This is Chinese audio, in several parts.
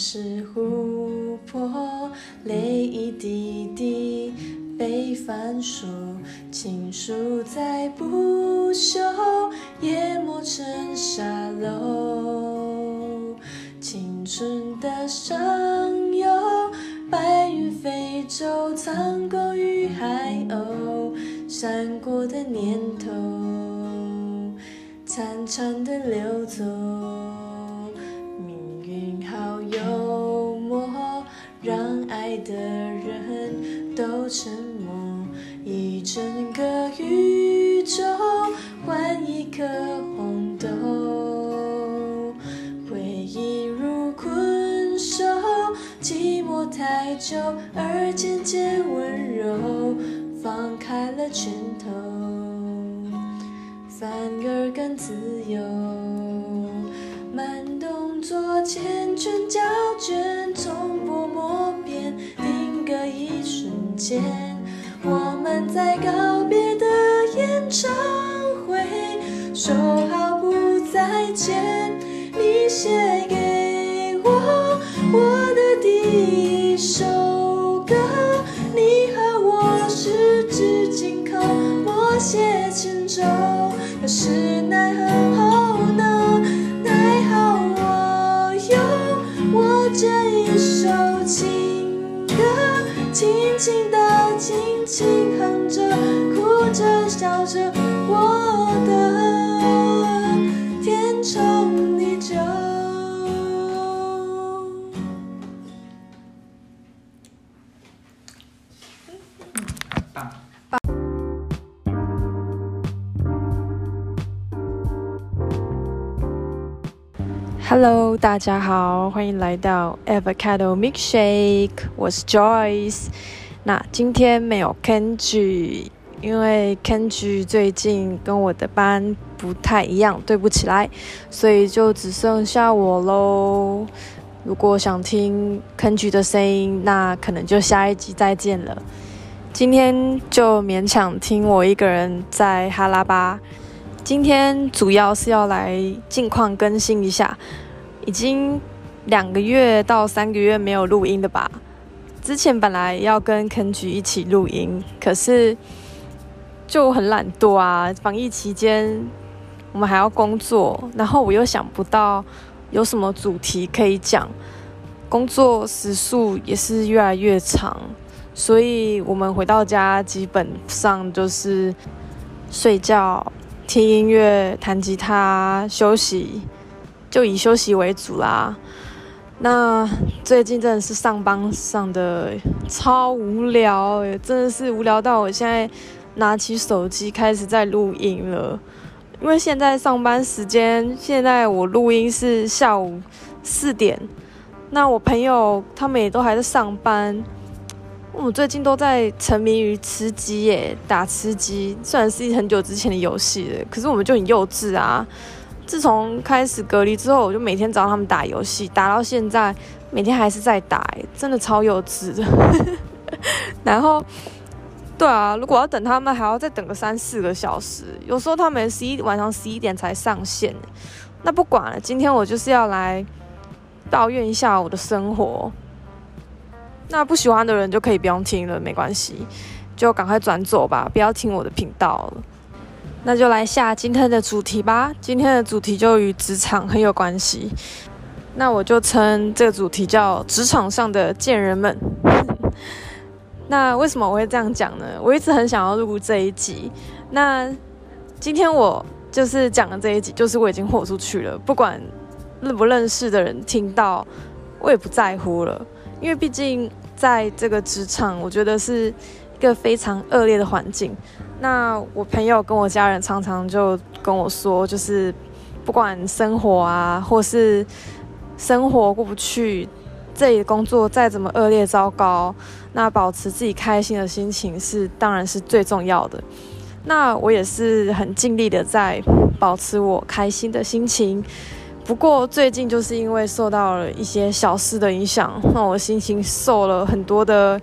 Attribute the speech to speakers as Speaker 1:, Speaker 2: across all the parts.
Speaker 1: 往事琥珀，泪一滴滴被翻书，情书再不朽，淹没成沙漏。青春的上游，白云飞走，苍狗与海鸥，闪过的念头，潺潺的流走。人都沉默。一整个宇宙换一颗红豆，回忆如困兽，寂寞太久而渐渐温柔，放开了拳头，反而更自由。慢动作缱绻胶卷，从间。我们在告别的演唱会，说好不再见。你写给我我的第一首歌，你和我十指紧扣，默写前奏。可是轻轻的，轻轻哼着，哭着笑着，Hello，大家好，欢迎来到 Avocado Milkshake，我是 Joyce。那今天没有 Kenji，因为 Kenji 最近跟我的班不太一样，对不起来，所以就只剩下我喽。如果想听 Kenji 的声音，那可能就下一集再见了。今天就勉强听我一个人在哈拉巴。今天主要是要来近况更新一下，已经两个月到三个月没有录音的吧。之前本来要跟肯菊一起录音，可是就很懒惰啊。防疫期间我们还要工作，然后我又想不到有什么主题可以讲，工作时数也是越来越长，所以我们回到家基本上就是睡觉。听音乐、弹吉他、休息，就以休息为主啦。那最近真的是上班上的超无聊，真的是无聊到我现在拿起手机开始在录音了。因为现在上班时间，现在我录音是下午四点，那我朋友他们也都还在上班。我最近都在沉迷于吃鸡耶，打吃鸡，虽然是很久之前的游戏了，可是我们就很幼稚啊。自从开始隔离之后，我就每天找他们打游戏，打到现在，每天还是在打，真的超幼稚的。然后，对啊，如果要等他们，还要再等个三四个小时，有时候他们十一晚上十一点才上线。那不管了，今天我就是要来抱怨一下我的生活。那不喜欢的人就可以不用听了，没关系，就赶快转走吧，不要听我的频道了。那就来下今天的主题吧。今天的主题就与职场很有关系，那我就称这个主题叫“职场上的贱人们”。那为什么我会这样讲呢？我一直很想要录这一集。那今天我就是讲的这一集，就是我已经豁出去了，不管认不认识的人听到，我也不在乎了。因为毕竟在这个职场，我觉得是一个非常恶劣的环境。那我朋友跟我家人常常就跟我说，就是不管生活啊，或是生活过不去，这里的工作再怎么恶劣糟糕，那保持自己开心的心情是当然是最重要的。那我也是很尽力的在保持我开心的心情。不过最近就是因为受到了一些小事的影响，让我心情受了很多的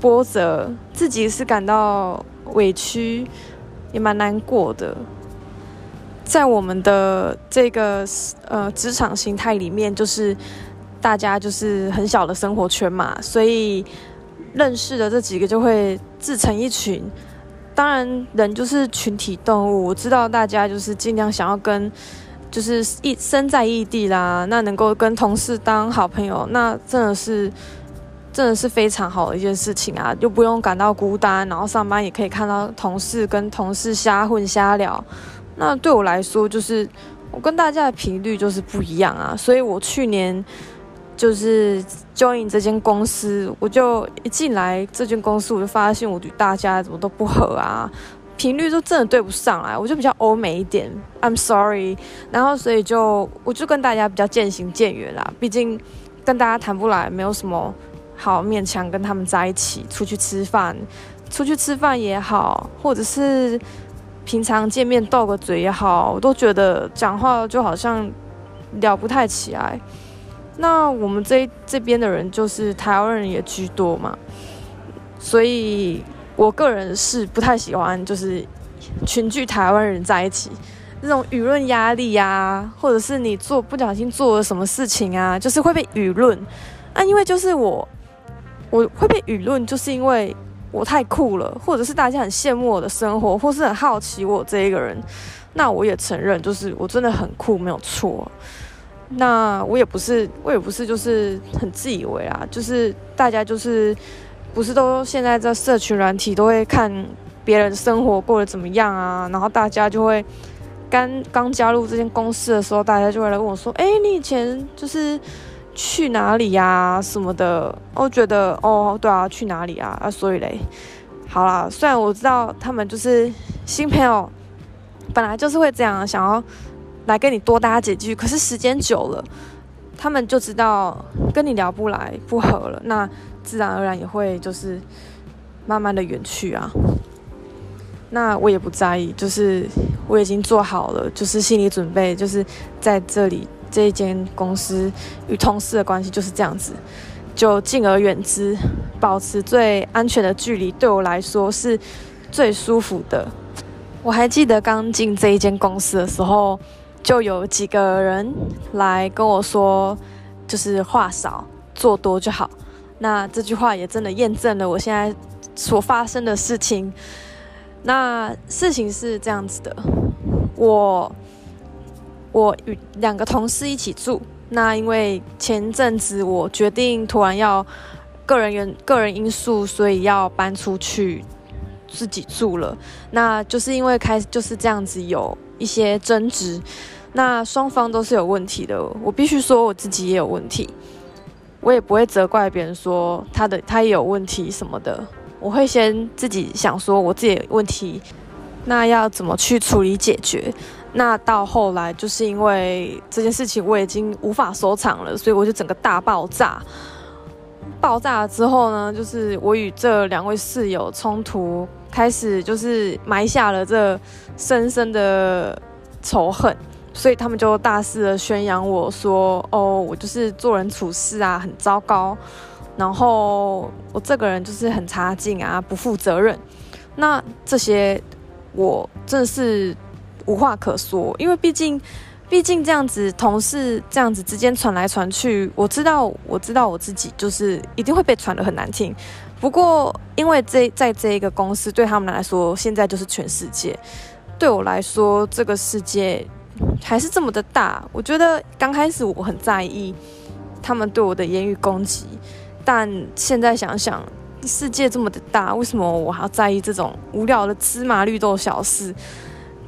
Speaker 1: 波折，自己是感到委屈，也蛮难过的。在我们的这个呃职场形态里面，就是大家就是很小的生活圈嘛，所以认识的这几个就会自成一群。当然，人就是群体动物，我知道大家就是尽量想要跟，就是异身在异地啦，那能够跟同事当好朋友，那真的是真的是非常好的一件事情啊，就不用感到孤单，然后上班也可以看到同事跟同事瞎混瞎聊。那对我来说，就是我跟大家的频率就是不一样啊，所以我去年。就是 join 这间公司，我就一进来这间公司，我就发现我与大家怎么都不合啊，频率都真的对不上来。我就比较欧美一点，I'm sorry。然后所以就我就跟大家比较渐行渐远啦。毕竟跟大家谈不来，没有什么好勉强跟他们在一起出去吃饭，出去吃饭也好，或者是平常见面斗个嘴也好，我都觉得讲话就好像聊不太起来。那我们这这边的人就是台湾人也居多嘛，所以我个人是不太喜欢就是群聚台湾人在一起，那种舆论压力呀，或者是你做不小心做了什么事情啊，就是会被舆论。啊，因为就是我我会被舆论，就是因为我太酷了，或者是大家很羡慕我的生活，或是很好奇我这一个人。那我也承认，就是我真的很酷，没有错。那我也不是，我也不是，就是很自以为啊，就是大家就是不是都现在这社群软体都会看别人生活过得怎么样啊，然后大家就会刚刚加入这间公司的时候，大家就会来问我说：“哎，你以前就是去哪里呀？什么的？”我觉得哦，对啊，去哪里啊？啊，所以嘞，好啦，虽然我知道他们就是新朋友，本来就是会这样想要。来跟你多搭几句，可是时间久了，他们就知道跟你聊不来、不合了，那自然而然也会就是慢慢的远去啊。那我也不在意，就是我已经做好了，就是心理准备，就是在这里这一间公司与同事的关系就是这样子，就敬而远之，保持最安全的距离，对我来说是最舒服的。我还记得刚进这一间公司的时候。就有几个人来跟我说，就是话少做多就好。那这句话也真的验证了我现在所发生的事情。那事情是这样子的，我我与两个同事一起住。那因为前阵子我决定突然要个人原个人因素，所以要搬出去自己住了。那就是因为开就是这样子有一些争执。那双方都是有问题的，我必须说我自己也有问题，我也不会责怪别人说他的他也有问题什么的，我会先自己想说我自己问题，那要怎么去处理解决？那到后来就是因为这件事情我已经无法收场了，所以我就整个大爆炸。爆炸了之后呢，就是我与这两位室友冲突开始，就是埋下了这深深的仇恨。所以他们就大肆的宣扬我说，哦，我就是做人处事啊很糟糕，然后我这个人就是很差劲啊，不负责任。那这些我真的是无话可说，因为毕竟，毕竟这样子同事这样子之间传来传去，我知道，我知道我自己就是一定会被传的很难听。不过，因为这在这一个公司对他们来说，现在就是全世界；对我来说，这个世界。还是这么的大，我觉得刚开始我很在意他们对我的言语攻击，但现在想想，世界这么的大，为什么我还要在意这种无聊的芝麻绿豆小事？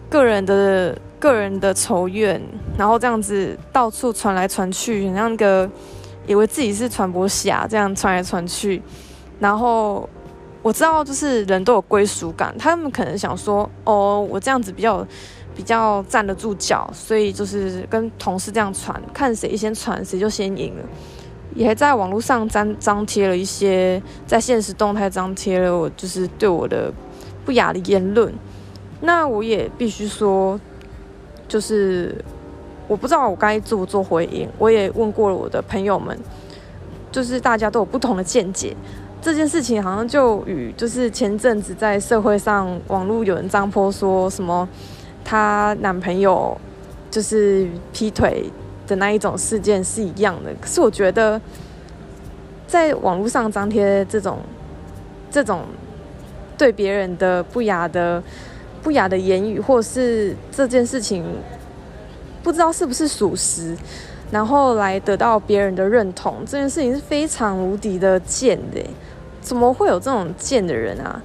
Speaker 1: 个人的个人的仇怨，然后这样子到处传来传去，那个以为自己是传播侠，这样传来传去，然后我知道就是人都有归属感，他们可能想说，哦，我这样子比较。比较站得住脚，所以就是跟同事这样传，看谁先传谁就先赢了。也在网络上张张贴了一些，在现实动态张贴了我就是对我的不雅的言论。那我也必须说，就是我不知道我该做不做回应。我也问过了我的朋友们，就是大家都有不同的见解。这件事情好像就与就是前阵子在社会上网络有人张泼说什么。她男朋友就是劈腿的那一种事件是一样的。可是我觉得，在网络上张贴这种这种对别人的不雅的不雅的言语，或是这件事情不知道是不是属实，然后来得到别人的认同，这件事情是非常无敌的贱的。怎么会有这种贱的人啊？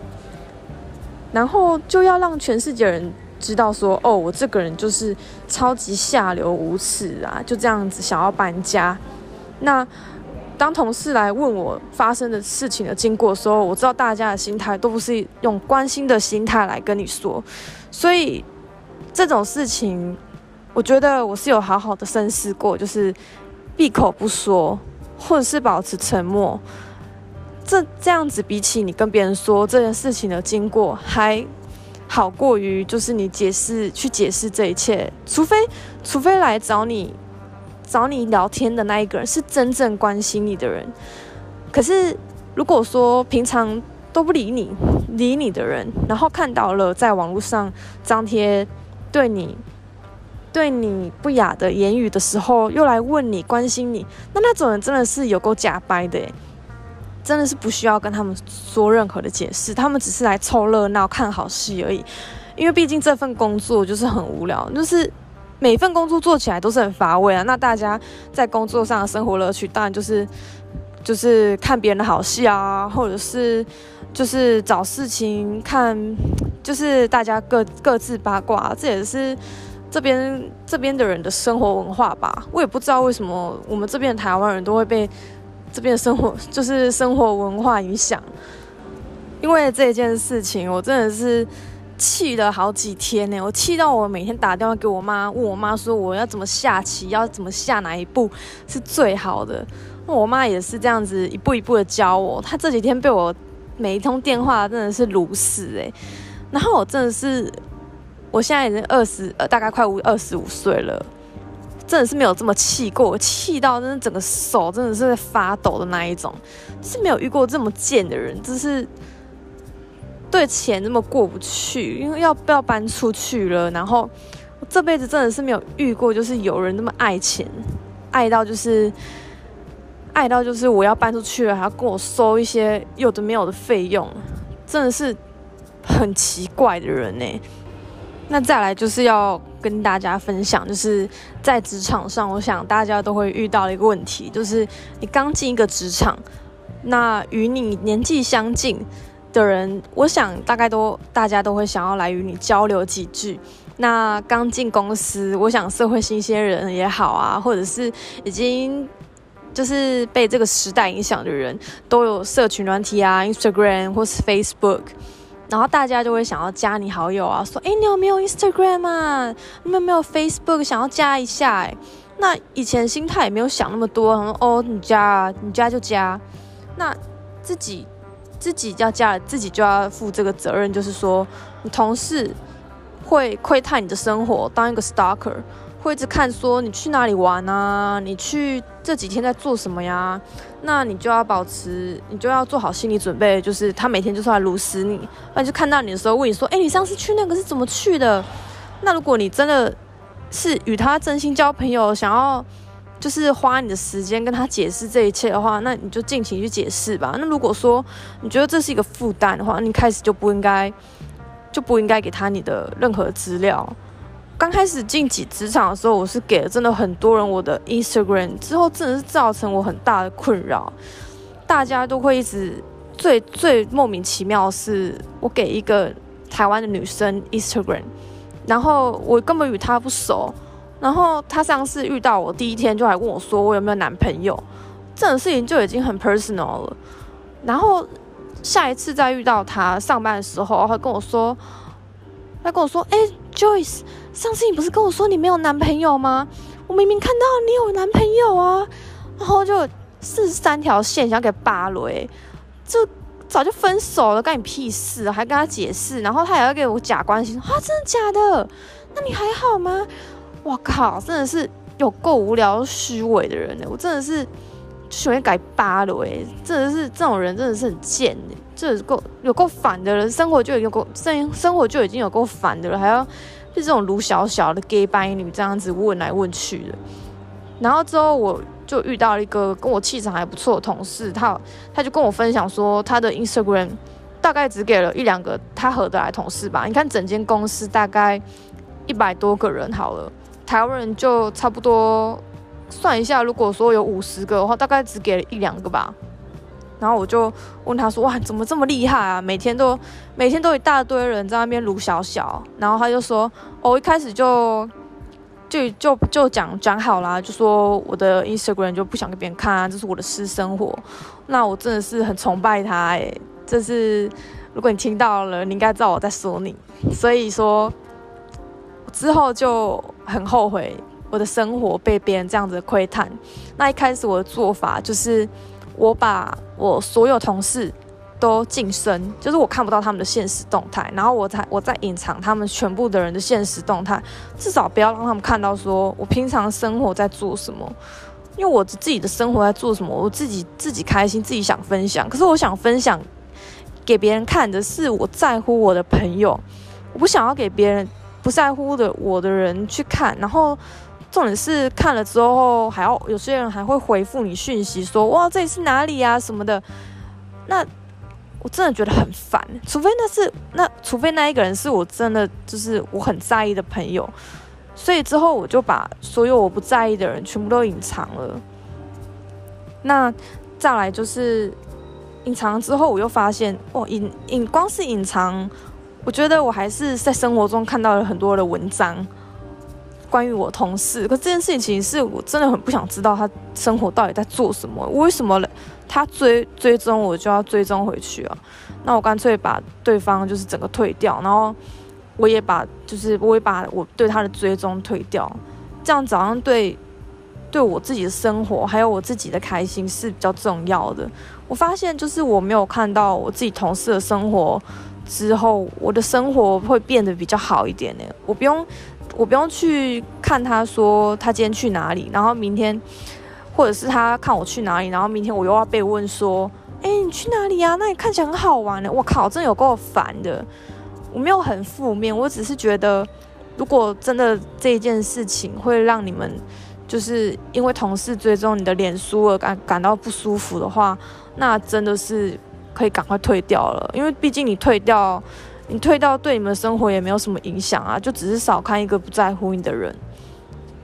Speaker 1: 然后就要让全世界人知道说，哦，我这个人就是超级下流无耻啊！就这样子想要搬家。那当同事来问我发生的事情的经过的时候，我知道大家的心态都不是用关心的心态来跟你说，所以这种事情，我觉得我是有好好的深思过，就是闭口不说，或者是保持沉默。这这样子比起你跟别人说这件事情的经过，还好过于就是你解释去解释这一切，除非除非来找你找你聊天的那一个人是真正关心你的人。可是如果说平常都不理你理你的人，然后看到了在网络上张贴对你对你不雅的言语的时候，又来问你关心你，那那种人真的是有够假掰的真的是不需要跟他们说任何的解释，他们只是来凑热闹、看好戏而已。因为毕竟这份工作就是很无聊，就是每份工作做起来都是很乏味啊。那大家在工作上的生活乐趣，当然就是就是看别人的好戏啊，或者是就是找事情看，就是大家各各自八卦，这也是这边这边的人的生活文化吧。我也不知道为什么我们这边的台湾人都会被。这边的生活就是生活文化影响，因为这件事情，我真的是气了好几天呢。我气到我每天打电话给我妈，问我妈说我要怎么下棋，要怎么下哪一步是最好的。那我妈也是这样子一步一步的教我。她这几天被我每一通电话真的是如死诶。然后我真的是，我现在已经二十呃，大概快五二十五岁了。真的是没有这么气过，气到真的整个手真的是在发抖的那一种，是没有遇过这么贱的人，就是对钱这么过不去，因为要不要搬出去了，然后我这辈子真的是没有遇过，就是有人那么爱钱，爱到就是爱到就是我要搬出去了，还要跟我收一些有的没有的费用，真的是很奇怪的人呢。那再来就是要跟大家分享，就是在职场上，我想大家都会遇到的一个问题，就是你刚进一个职场，那与你年纪相近的人，我想大概都大家都会想要来与你交流几句。那刚进公司，我想社会新鲜人也好啊，或者是已经就是被这个时代影响的人，都有社群软体啊，Instagram 或是 Facebook。然后大家就会想要加你好友啊，说，哎，你有没有 Instagram 啊？你有没有 Facebook？想要加一下？哎，那以前心态也没有想那么多，然后，哦，你加，你加就加。那自己自己要加，自己就要负这个责任，就是说，你同事会窥探你的生活，当一个 stalker。会一直看说你去哪里玩啊？你去这几天在做什么呀？那你就要保持，你就要做好心理准备，就是他每天就是来撸死你。那就看到你的时候问你说：“哎，你上次去那个是怎么去的？”那如果你真的是与他真心交朋友，想要就是花你的时间跟他解释这一切的话，那你就尽情去解释吧。那如果说你觉得这是一个负担的话，你开始就不应该就不应该给他你的任何资料。刚开始进几职场的时候，我是给了真的很多人我的 Instagram，之后真的是造成我很大的困扰。大家都会一直最最莫名其妙是，我给一个台湾的女生 Instagram，然后我根本与她不熟，然后她上次遇到我第一天就还问我说我有没有男朋友，这种事情就已经很 personal 了。然后下一次再遇到她上班的时候，她跟我说，他跟我说，哎，Joyce。上次你不是跟我说你没有男朋友吗？我明明看到你有男朋友啊，然后就四十三条线想给扒了，哎，这早就分手了，干你屁事？还跟他解释，然后他还要给我假关心，啊，真的假的？那你还好吗？我靠，真的是有够无聊、虚伪的人呢！我真的是喜欢改扒了，哎，真的是这种人真的是很贱哎，这够有够烦的人，生活就已经够生生活就已经有够烦的了，还要。就这种卢小小的 gay 白女这样子问来问去的，然后之后我就遇到了一个跟我气场还不错的同事，他他就跟我分享说，他的 Instagram 大概只给了一两个他合得来同事吧。你看整间公司大概一百多个人好了，台湾人就差不多算一下，如果说有五十个的话，大概只给了一两个吧。然后我就问他说：“哇，怎么这么厉害啊？每天都每天都一大堆人在那边撸小小。”然后他就说：“哦，一开始就就就就讲讲好啦，就说我的 Instagram 就不想给别人看啊，这是我的私生活。”那我真的是很崇拜他哎，这是如果你听到了，你应该知道我在说你。所以说之后就很后悔我的生活被别人这样子窥探。那一开始我的做法就是。我把我所有同事都晋升，就是我看不到他们的现实动态，然后我才我在隐藏他们全部的人的现实动态，至少不要让他们看到说我平常生活在做什么，因为我自己的生活在做什么，我自己自己开心，自己想分享。可是我想分享给别人看的是我在乎我的朋友，我不想要给别人不在乎的我的人去看，然后。重点是看了之后，还要有些人还会回复你讯息，说哇这里是哪里啊什么的。那我真的觉得很烦，除非那是那，除非那一个人是我真的就是我很在意的朋友。所以之后我就把所有我不在意的人全部都隐藏了。那再来就是隐藏之后，我又发现哦，隐隐光是隐藏，我觉得我还是在生活中看到了很多的文章。关于我同事，可这件事情是我真的很不想知道他生活到底在做什么。为什么他追追踪我就要追踪回去啊？那我干脆把对方就是整个退掉，然后我也把就是我也把我对他的追踪退掉，这样早上对对我自己的生活还有我自己的开心是比较重要的。我发现就是我没有看到我自己同事的生活之后，我的生活会变得比较好一点呢。我不用。我不用去看他说他今天去哪里，然后明天，或者是他看我去哪里，然后明天我又要被问说，哎，你去哪里呀？那你看起来很好玩的。我靠，真有够烦的。我没有很负面，我只是觉得，如果真的这一件事情会让你们就是因为同事追踪你的脸书而感感到不舒服的话，那真的是可以赶快退掉了，因为毕竟你退掉。你退到对你们生活也没有什么影响啊，就只是少看一个不在乎你的人。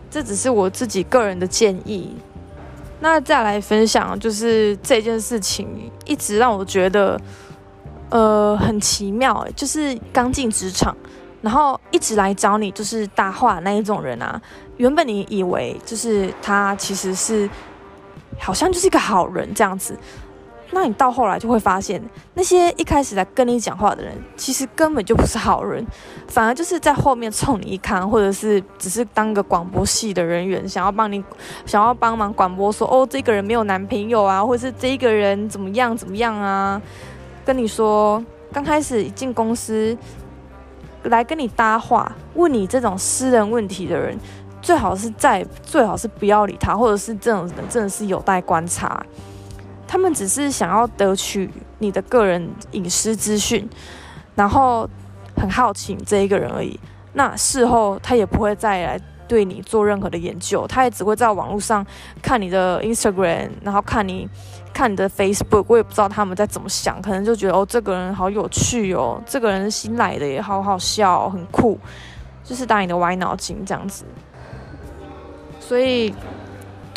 Speaker 1: 这只是我自己个人的建议。那再来分享，就是这件事情一直让我觉得，呃，很奇妙。就是刚进职场，然后一直来找你，就是搭话那一种人啊。原本你以为就是他其实是，好像就是一个好人这样子。那你到后来就会发现，那些一开始来跟你讲话的人，其实根本就不是好人，反而就是在后面冲你一看，或者是只是当个广播系的人员，想要帮你，想要帮忙广播说，哦，这个人没有男朋友啊，或者是这个人怎么样怎么样啊，跟你说，刚开始一进公司来跟你搭话，问你这种私人问题的人，最好是在最好是不要理他，或者是这种人真的是有待观察。他们只是想要得取你的个人隐私资讯，然后很好奇这一个人而已。那事后他也不会再来对你做任何的研究，他也只会在网络上看你的 Instagram，然后看你看你的 Facebook。我也不知道他们在怎么想，可能就觉得哦，这个人好有趣哦，这个人新来的也好好笑，很酷，就是打你的歪脑筋这样子。所以。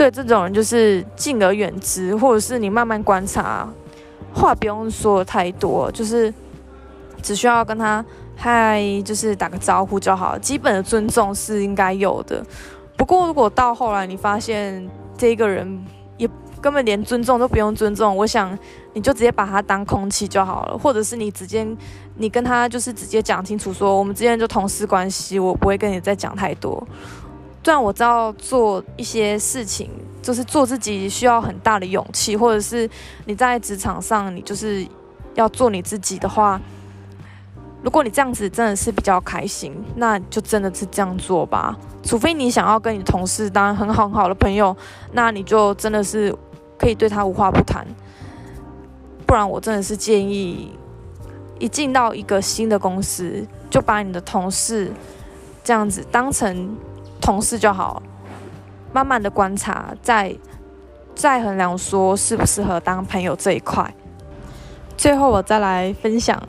Speaker 1: 对这种人，就是敬而远之，或者是你慢慢观察，话不用说太多，就是只需要跟他嗨，就是打个招呼就好，基本的尊重是应该有的。不过，如果到后来你发现这个人也根本连尊重都不用尊重，我想你就直接把他当空气就好了，或者是你直接你跟他就是直接讲清楚，说我们之间就同事关系，我不会跟你再讲太多。虽然我知道做一些事情就是做自己需要很大的勇气，或者是你在职场上你就是要做你自己的话，如果你这样子真的是比较开心，那就真的是这样做吧。除非你想要跟你同事当很好很好的朋友，那你就真的是可以对他无话不谈。不然我真的是建议，一进到一个新的公司，就把你的同事这样子当成。同事就好，慢慢的观察，再再衡量说适不适合当朋友这一块。最后我再来分享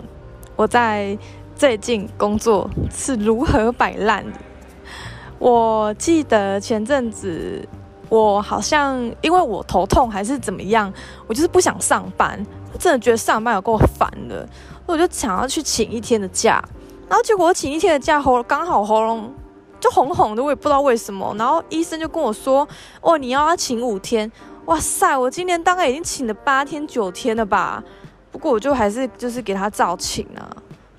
Speaker 1: 我在最近工作是如何摆烂的。我记得前阵子我好像因为我头痛还是怎么样，我就是不想上班，真的觉得上班有够烦的，我就想要去请一天的假，然后结果我请一天的假喉刚好喉咙就红红的，我也不知道为什么，然后医生就跟我说：“哦，你要请五天。”哇塞，我今年大概已经请了八天九天了吧。不过我就还是就是给他照请啊，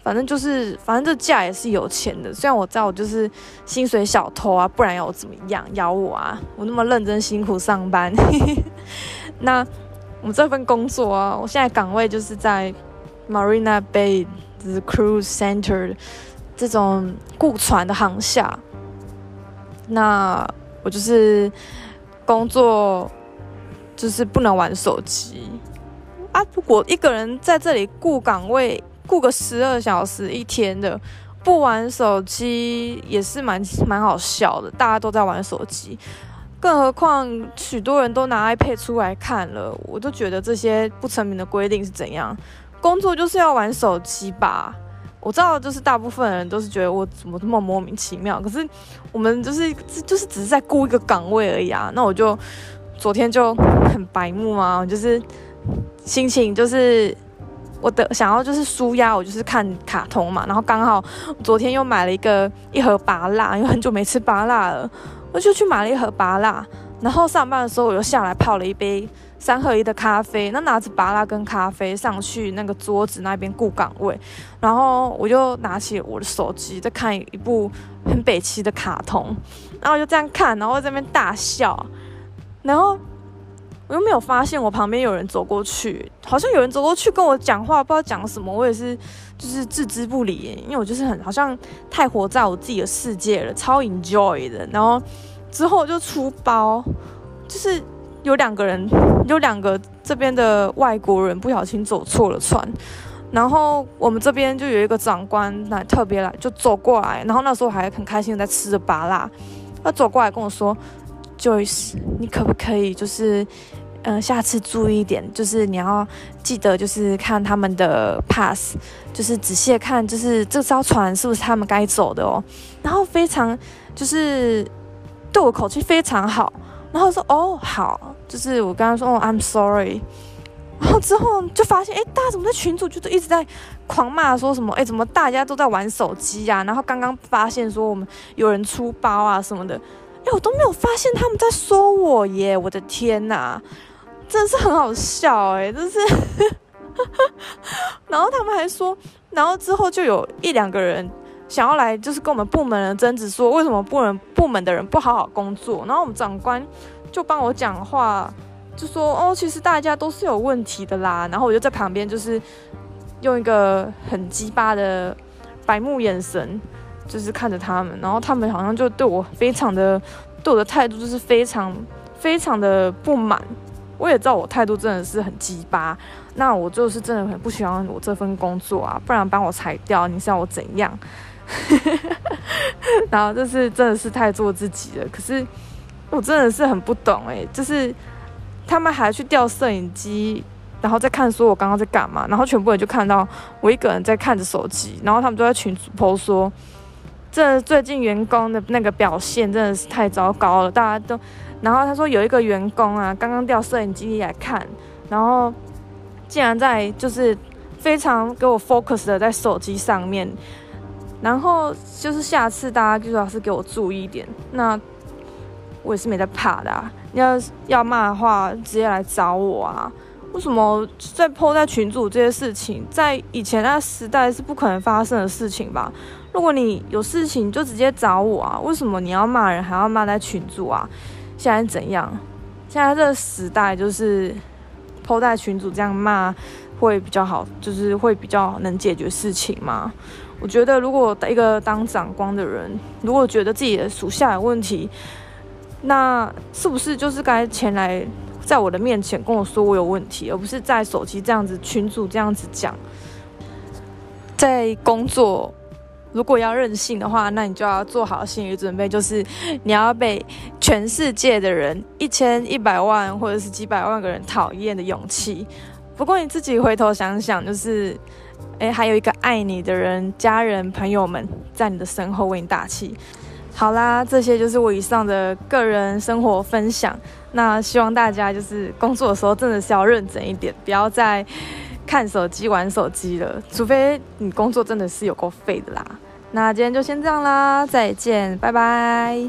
Speaker 1: 反正就是反正这假也是有钱的，虽然我知道我就是薪水小偷啊，不然要我怎么样咬我啊？我那么认真辛苦上班，那我这份工作啊，我现在岗位就是在 Marina Bay 就是 Cruise Center 这种雇船的航下，那我就是工作就是不能玩手机。啊！如果一个人在这里顾岗位，顾个十二小时一天的，不玩手机也是蛮蛮好笑的。大家都在玩手机，更何况许多人都拿 iPad 出来看了，我都觉得这些不成名的规定是怎样？工作就是要玩手机吧？我知道，就是大部分人都是觉得我怎么这么莫名其妙。可是我们就是就是只是在顾一个岗位而已啊。那我就昨天就很白目嘛，就是。心情就是我的想要就是舒压，我就是看卡通嘛。然后刚好昨天又买了一个一盒拔辣，因为很久没吃拔辣了，我就去买了一盒拔辣。然后上班的时候我又下来泡了一杯三合一的咖啡，那拿着巴拉跟咖啡上去那个桌子那边顾岗位，然后我就拿起我的手机在看一部很北七的卡通，然后就这样看，然后在那边大笑，然后。我又没有发现我旁边有人走过去，好像有人走过去跟我讲话，不知道讲什么，我也是就是置之不理，因为我就是很好像太活在我自己的世界了，超 enjoy 的。然后之后就出包，就是有两个人，有两个这边的外国人不小心走错了船，然后我们这边就有一个长官来特别来就走过来，然后那时候还很开心的在吃着巴辣，他走过来跟我说。Joyce，你可不可以就是，嗯，下次注意一点，就是你要记得，就是看他们的 pass，就是仔细看，就是这艘船是不是他们该走的哦。然后非常就是对我口气非常好，然后说哦好，就是我跟他说哦 I'm sorry，然后之后就发现哎，大家怎么在群组就是一直在狂骂说什么哎，怎么大家都在玩手机呀？然后刚刚发现说我们有人出包啊什么的。哎，我都没有发现他们在说我耶！我的天哪，真的是很好笑哎，真是。然后他们还说，然后之后就有一两个人想要来，就是跟我们部门人争执，说为什么部门部门的人不好好工作。然后我们长官就帮我讲话，就说哦，其实大家都是有问题的啦。然后我就在旁边，就是用一个很鸡巴的白目眼神。就是看着他们，然后他们好像就对我非常的，对我的态度就是非常非常的不满。我也知道我态度真的是很鸡巴，那我就是真的很不喜欢我这份工作啊，不然把我裁掉，你是要我怎样？然后就是真的是太做自己了。可是我真的是很不懂哎，就是他们还去调摄影机，然后再看说我刚刚在干嘛，然后全部人就看到我一个人在看着手机，然后他们都在群主 po 说。这最近员工的那个表现真的是太糟糕了，大家都，然后他说有一个员工啊，刚刚调摄影机来看，然后竟然在就是非常给我 focus 的在手机上面，然后就是下次大家最好是给我注意一点，那我也是没在怕的，啊，要要骂的话直接来找我啊。为什么在抛在群组这些事情，在以前那时代是不可能发生的事情吧？如果你有事情就直接找我啊！为什么你要骂人还要骂在群组啊？现在怎样？现在这个时代就是抛在群组这样骂会比较好，就是会比较能解决事情吗？我觉得如果一个当长官的人，如果觉得自己的属下有问题，那是不是就是该前来？在我的面前跟我说我有问题，而不是在手机这样子群主这样子讲。在工作，如果要任性的话，那你就要做好心理准备，就是你要被全世界的人一千一百万或者是几百万个人讨厌的勇气。不过你自己回头想想，就是，哎，还有一个爱你的人、家人、朋友们在你的身后为你打气。好啦，这些就是我以上的个人生活分享。那希望大家就是工作的时候真的是要认真一点，不要再看手机、玩手机了。除非你工作真的是有够废的啦。那今天就先这样啦，再见，拜拜。